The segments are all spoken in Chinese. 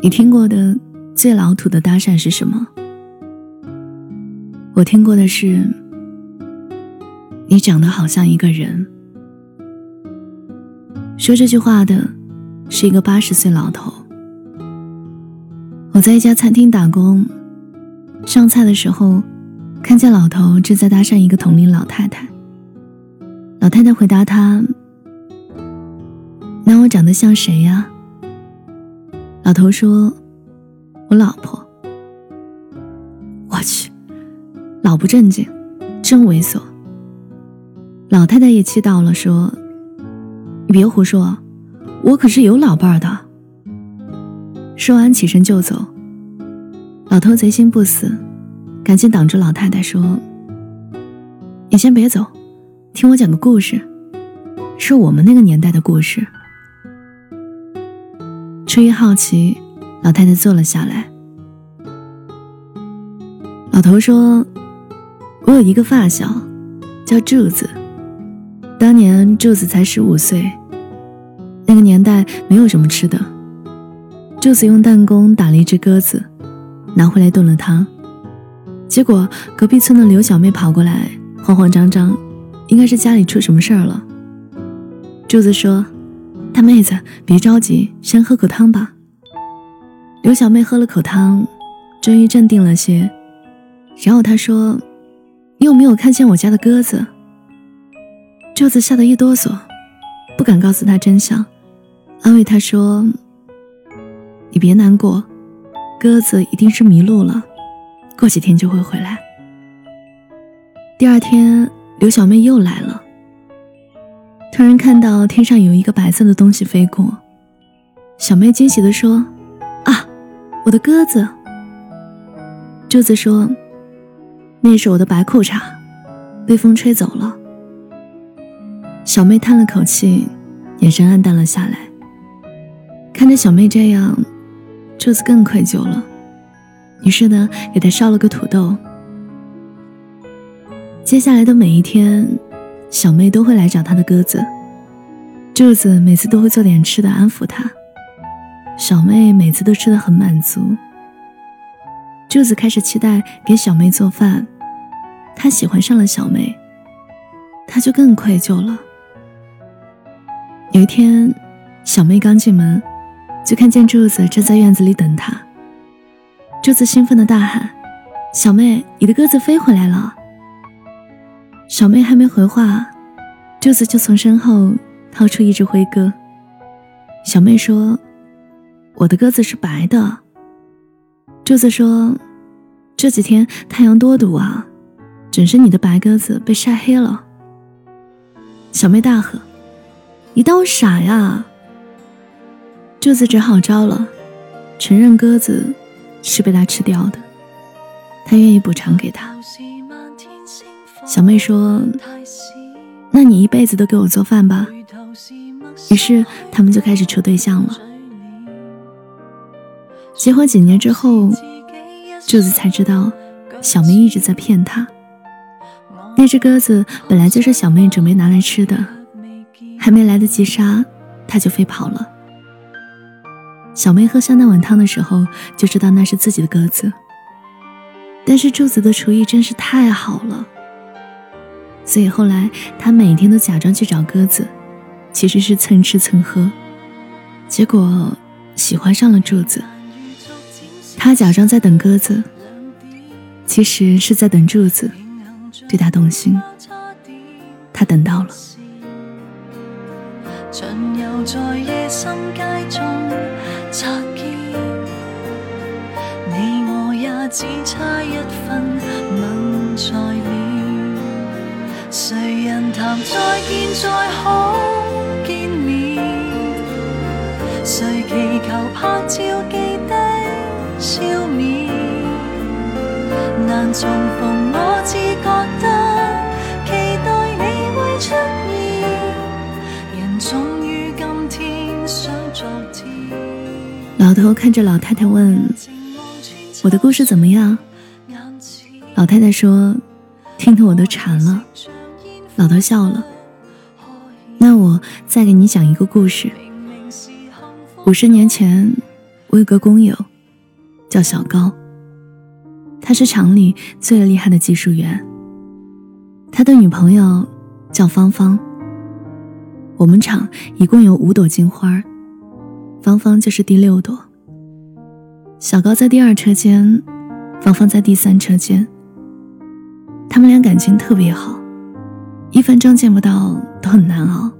你听过的最老土的搭讪是什么？我听过的是，你长得好像一个人。说这句话的是一个八十岁老头。我在一家餐厅打工，上菜的时候，看见老头正在搭讪一个同龄老太太。老太太回答他：“那我长得像谁呀？”老头说：“我老婆。”我去，老不正经，真猥琐。老太太也气到了，说：“你别胡说，我可是有老伴儿的。”说完起身就走。老头贼心不死，赶紧挡住老太太说：“你先别走，听我讲个故事，是我们那个年代的故事。”出于好奇，老太太坐了下来。老头说：“我有一个发小，叫柱子。当年柱子才十五岁，那个年代没有什么吃的。柱子用弹弓打了一只鸽子，拿回来炖了汤。结果隔壁村的刘小妹跑过来，慌慌张张，应该是家里出什么事儿了。柱子说。”大妹子，别着急，先喝口汤吧。刘小妹喝了口汤，终于镇定了些。然后她说：“你有没有看见我家的鸽子？”柱子吓得一哆嗦，不敢告诉她真相，安慰她说：“你别难过，鸽子一定是迷路了，过几天就会回来。”第二天，刘小妹又来了。突然看到天上有一个白色的东西飞过，小妹惊喜地说：“啊，我的鸽子！”柱子说：“那是我的白裤衩，被风吹走了。”小妹叹了口气，眼神黯淡了下来。看着小妹这样，柱子更愧疚了，于是呢，给她烧了个土豆。接下来的每一天。小妹都会来找他的鸽子，柱子每次都会做点吃的安抚他，小妹每次都吃的很满足。柱子开始期待给小妹做饭，他喜欢上了小妹，他就更愧疚了。有一天，小妹刚进门，就看见柱子正在院子里等她。柱子兴奋的大喊：“小妹，你的鸽子飞回来了！”小妹还没回话，柱子就从身后掏出一只灰鸽。小妹说：“我的鸽子是白的。”柱子说：“这几天太阳多毒啊，准是你的白鸽子被晒黑了。”小妹大喝：“你当我傻呀？”柱子只好招了，承认鸽子是被他吃掉的，他愿意补偿给他。小妹说：“那你一辈子都给我做饭吧。”于是他们就开始处对象了。结婚几年之后，柱子才知道小妹一直在骗他。那只鸽子本来就是小妹准备拿来吃的，还没来得及杀，它就飞跑了。小妹喝下那碗汤的时候，就知道那是自己的鸽子。但是柱子的厨艺真是太好了。所以后来，他每天都假装去找鸽子，其实是蹭吃蹭喝，结果喜欢上了柱子。他假装在等鸽子，其实是在等柱子对他动心。他等到了。你我也只差一分谁人谈再见再可见面？谁祈求拍照记得？笑面？难重逢，我只觉得？期待你会出现。人总于今天想昨天。老头看着老太太问：“我的故事怎么样？”老太太说：“听得？我都馋了。”老头笑了，那我再给你讲一个故事。五十年前，我有个工友，叫小高。他是厂里最厉害的技术员。他的女朋友叫芳芳。我们厂一共有五朵金花，芳芳就是第六朵。小高在第二车间，芳芳在第三车间。他们俩感情特别好，一分钟见不到都很难熬。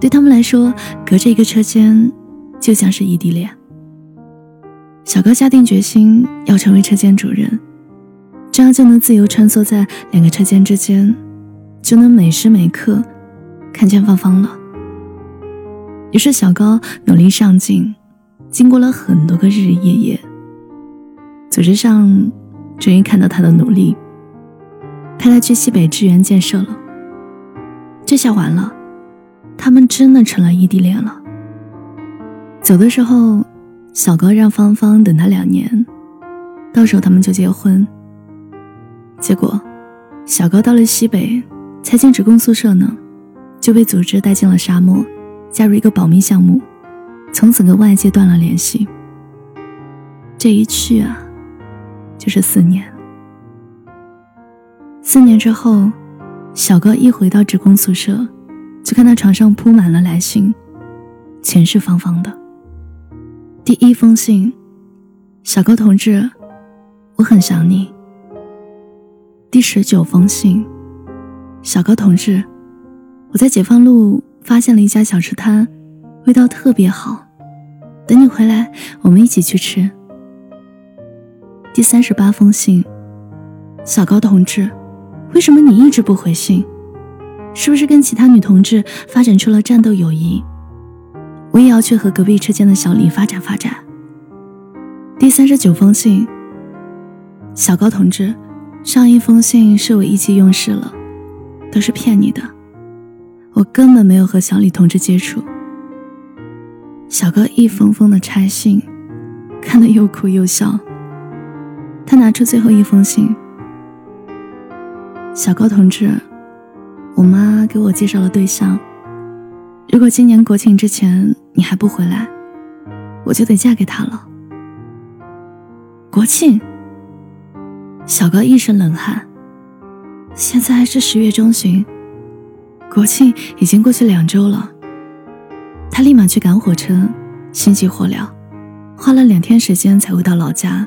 对他们来说，隔着一个车间，就像是异地恋。小高下定决心要成为车间主任，这样就能自由穿梭在两个车间之间，就能每时每刻看见芳芳了。于是，小高努力上进，经过了很多个日日夜夜，组织上终于看到他的努力，派他去西北支援建设了。这下完了，他们真的成了异地恋了。走的时候。小高让芳芳等他两年，到时候他们就结婚。结果，小高到了西北，才进职工宿舍呢，就被组织带进了沙漠，加入一个保密项目，从此跟外界断了联系。这一去啊，就是四年。四年之后，小高一回到职工宿舍，就看到床上铺满了来信，全是芳芳的。第一封信，小高同志，我很想你。第十九封信，小高同志，我在解放路发现了一家小吃摊，味道特别好，等你回来，我们一起去吃。第三十八封信，小高同志，为什么你一直不回信？是不是跟其他女同志发展出了战斗友谊？我也要去和隔壁车间的小李发展发展。第三十九封信，小高同志，上一封信是我意气用事了，都是骗你的，我根本没有和小李同志接触。小高一封封的拆信，看得又哭又笑。他拿出最后一封信，小高同志，我妈给我介绍了对象。如果今年国庆之前你还不回来，我就得嫁给他了。国庆，小高一身冷汗。现在是十月中旬，国庆已经过去两周了。他立马去赶火车，心急火燎，花了两天时间才回到老家。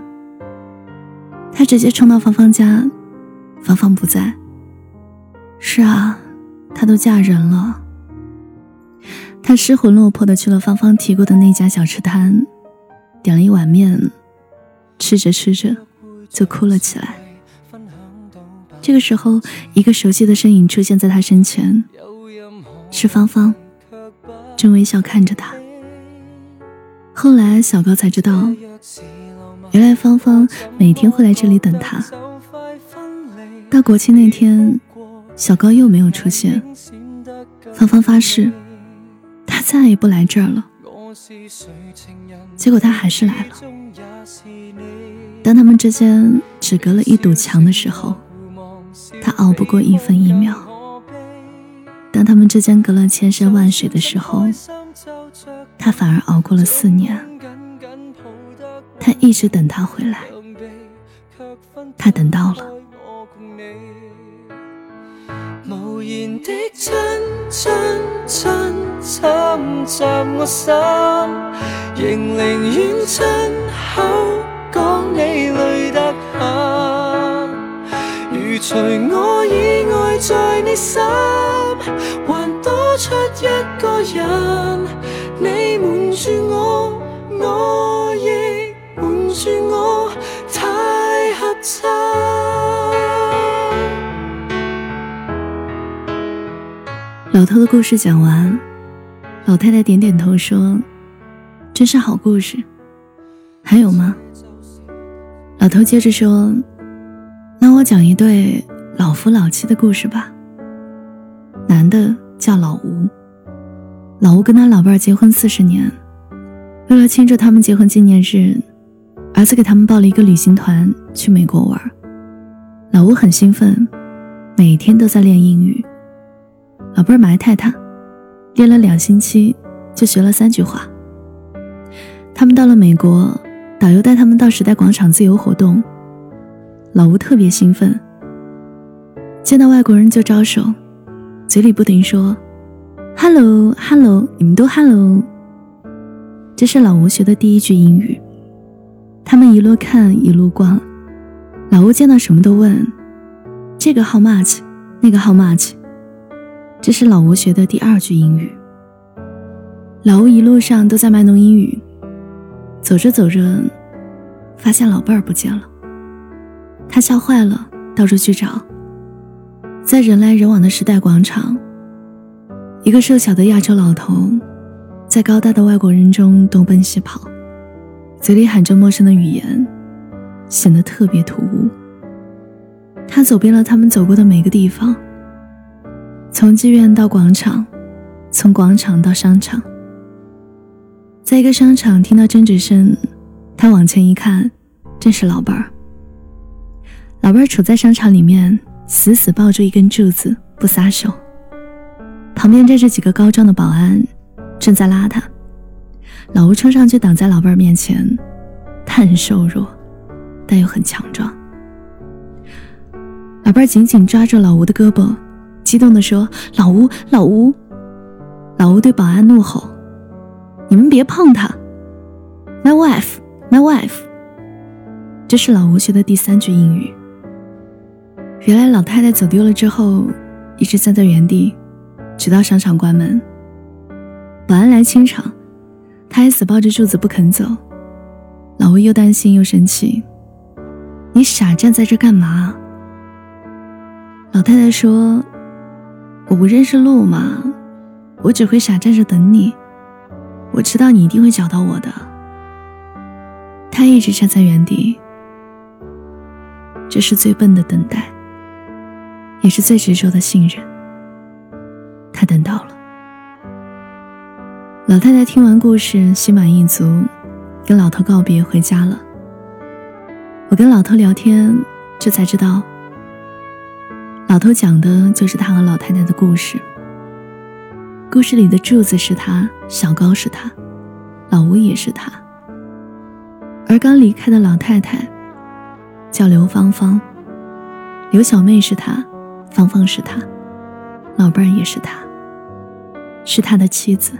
他直接冲到芳芳家，芳芳不在。是啊，她都嫁人了。他失魂落魄的去了芳芳提过的那家小吃摊，点了一碗面，吃着吃着就哭了起来。这个时候，一个熟悉的身影出现在他身前，是芳芳，正微笑看着他。后来小高才知道，原来芳芳每天会来这里等他。到国庆那天，小高又没有出现，芳芳发誓。他再也不来这儿了。结果他还是来了。当他们之间只隔了一堵墙的时候，他熬不过一分一秒；当他们之间隔了千山万水的时候，他反而熬过了四年。他一直等他回来，他等到了。的亲亲亲侵袭我心，仍宁愿亲口讲你累得很。如除我以外在你心，还多出一个人，你瞒住我，我亦瞒住我，太合衬。老头的故事讲完，老太太点点头说：“真是好故事。”还有吗？老头接着说：“那我讲一对老夫老妻的故事吧。男的叫老吴，老吴跟他老伴儿结婚四十年，为了庆祝他们结婚纪念日，儿子给他们报了一个旅行团去美国玩。老吴很兴奋，每天都在练英语。”老伴儿埋汰他，练了两星期就学了三句话。他们到了美国，导游带他们到时代广场自由活动。老吴特别兴奋，见到外国人就招手，嘴里不停说：“Hello，Hello，你们都 Hello。”这是老吴学的第一句英语。他们一路看一路逛，老吴见到什么都问：“这个 How much？那个 How much？” 这是老吴学的第二句英语。老吴一路上都在卖弄英语，走着走着，发现老伴儿不见了。他吓坏了，到处去找。在人来人往的时代广场，一个瘦小的亚洲老头，在高大的外国人中东奔西跑，嘴里喊着陌生的语言，显得特别突兀。他走遍了他们走过的每个地方，从妓院到广场，从广场到商场。在一个商场听到争执声，他往前一看，正是老伴儿。老伴儿处在商场里面，死死抱住一根柱子不撒手。旁边站着几个高壮的保安，正在拉他。老吴冲上去挡在老伴儿面前，他很瘦弱，但又很强壮。老伴儿紧紧抓住老吴的胳膊，激动地说：“老吴，老吴！”老吴对保安怒吼。你们别碰他，My wife, my wife。这是老吴学的第三句英语。原来老太太走丢了之后，一直站在原地，直到商场关门。保安来清场，他还死抱着柱子不肯走。老吴又担心又生气：“你傻站在这干嘛？”老太太说：“我不认识路嘛，我只会傻站着等你。”我知道你一定会找到我的。他一直站在原地，这是最笨的等待，也是最执着的信任。他等到了。老太太听完故事，心满意足，跟老头告别，回家了。我跟老头聊天，这才知道，老头讲的就是他和老太太的故事。故事里的柱子是他，小高是他，老吴也是他。而刚离开的老太太叫刘芳芳，刘小妹是他，芳芳是他，老伴儿也是他，是他的妻子。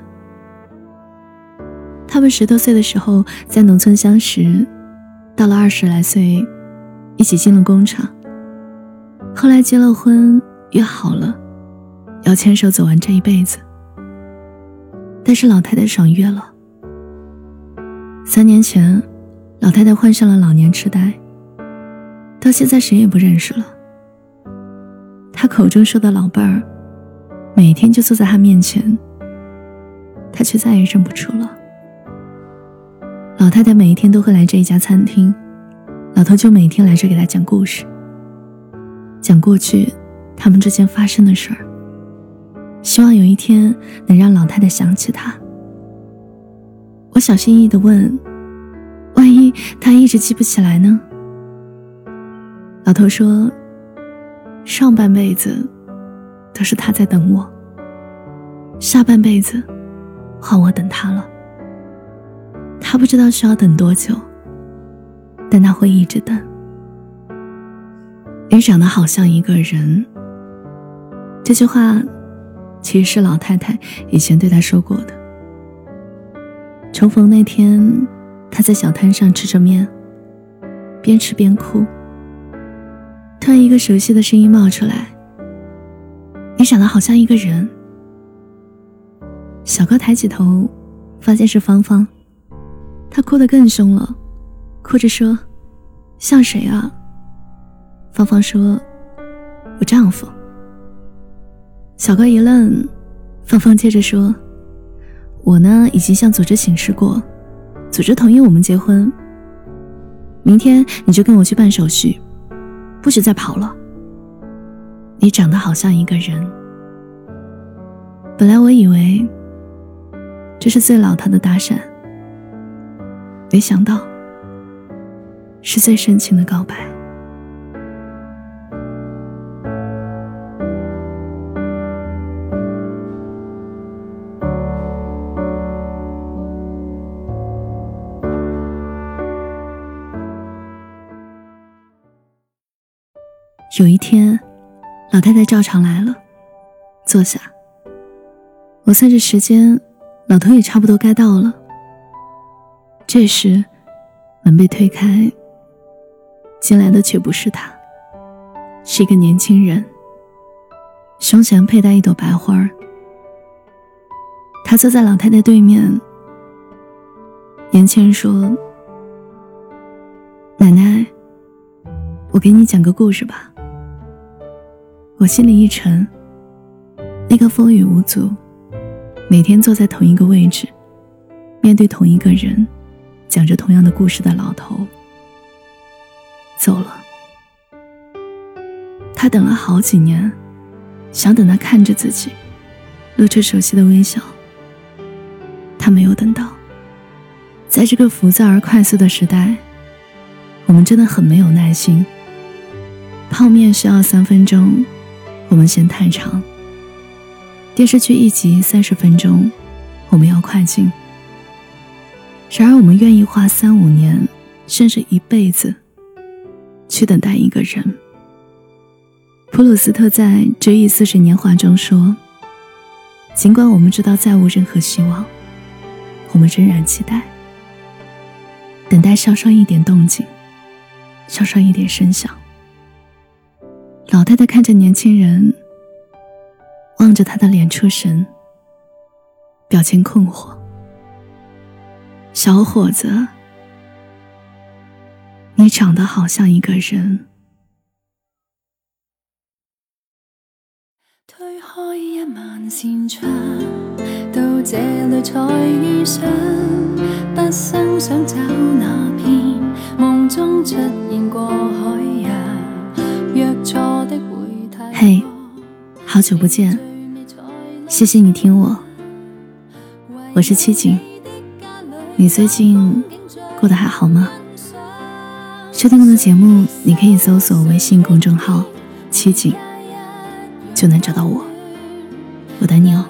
他们十多岁的时候在农村相识，到了二十来岁，一起进了工厂。后来结了婚，约好了要牵手走完这一辈子。但是老太太爽约了。三年前，老太太患上了老年痴呆，到现在谁也不认识了。她口中说的老伴儿，每天就坐在她面前，她却再也认不出了。老太太每一天都会来这一家餐厅，老头就每天来这给她讲故事，讲过去他们之间发生的事儿。希望有一天能让老太太想起他。我小心翼翼地问：“万一他一直记不起来呢？”老头说：“上半辈子都是他在等我，下半辈子换我等他了。他不知道需要等多久，但他会一直等。你长得好像一个人。”这句话。其实是老太太以前对他说过的。重逢那天，他在小摊上吃着面，边吃边哭。突然，一个熟悉的声音冒出来：“你长得好像一个人。”小高抬起头，发现是芳芳，她哭得更凶了，哭着说：“像谁啊？”芳芳说：“我丈夫。”小高一愣，芳芳接着说：“我呢，已经向组织请示过，组织同意我们结婚。明天你就跟我去办手续，不许再跑了。你长得好像一个人。本来我以为这是最老套的搭讪，没想到是最深情的告白。”有一天，老太太照常来了，坐下。我算着时间，老头也差不多该到了。这时，门被推开，进来的却不是他，是一个年轻人，胸前佩戴一朵白花。他坐在老太太对面。年轻人说：“奶奶，我给你讲个故事吧。”我心里一沉。那个风雨无阻，每天坐在同一个位置，面对同一个人，讲着同样的故事的老头走了。他等了好几年，想等他看着自己，露出熟悉的微笑。他没有等到。在这个浮躁而快速的时代，我们真的很没有耐心。泡面需要三分钟，我们嫌太长；电视剧一集三十分钟，我们要快进。然而，我们愿意花三五年，甚至一辈子，去等待一个人。普鲁斯特在《追忆似水年华》中说：“尽管我们知道再无任何希望，我们仍然期待。”等待稍稍一点动静，稍稍一点声响。老太太看着年轻人，望着他的脸出神，表情困惑。小伙子，你长得好像一个人。推开一万扇窗，到这里才遇上。不生想找那片嘿，好久不见，谢谢你听我，我是七景，你最近过得还好吗？收听我的节目，你可以搜索微信公众号七景，就能找到我，我等你哦。